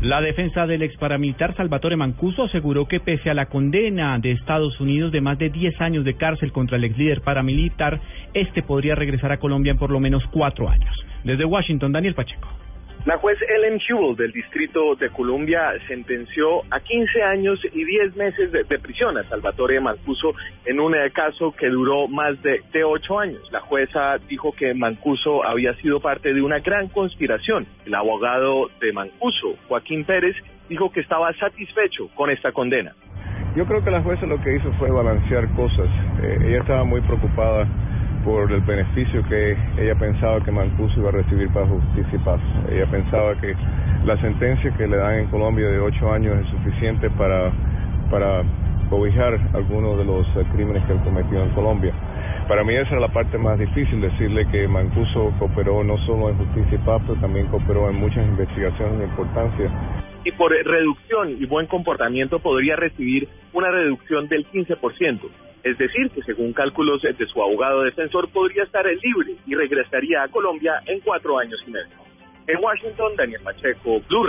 La defensa del ex paramilitar Salvatore Mancuso aseguró que pese a la condena de Estados Unidos de más de 10 años de cárcel contra el ex líder paramilitar, este podría regresar a Colombia en por lo menos cuatro años. Desde Washington, Daniel Pacheco. La juez Ellen Hubel del Distrito de Columbia sentenció a 15 años y 10 meses de, prisión a Salvatore Mancuso en un eh, caso que duró más de, de 8 años. La jueza dijo que Mancuso había sido parte de una gran conspiración. El abogado de Mancuso, Joaquín Pérez, dijo que estaba satisfecho con esta condena. Yo creo que la jueza lo que hizo fue balancear cosas. Eh, ella estaba muy preocupada por el beneficio que ella pensaba que Mancuso iba a recibir para justicia y paz. Ella pensaba que la sentencia que le dan en Colombia de ocho años es suficiente para, para cobijar algunos de los eh, crímenes que él cometió en Colombia. Para mí esa era la parte más difícil, decirle que Mancuso cooperó no solo en justicia y paz, pero también cooperó en muchas investigaciones de importancia. Y por reducción y buen comportamiento podría recibir una reducción del 15%. Es decir, que según cálculos de su abogado defensor podría estar libre y regresaría a Colombia en cuatro años y medio. En Washington, Daniel Pacheco, Blue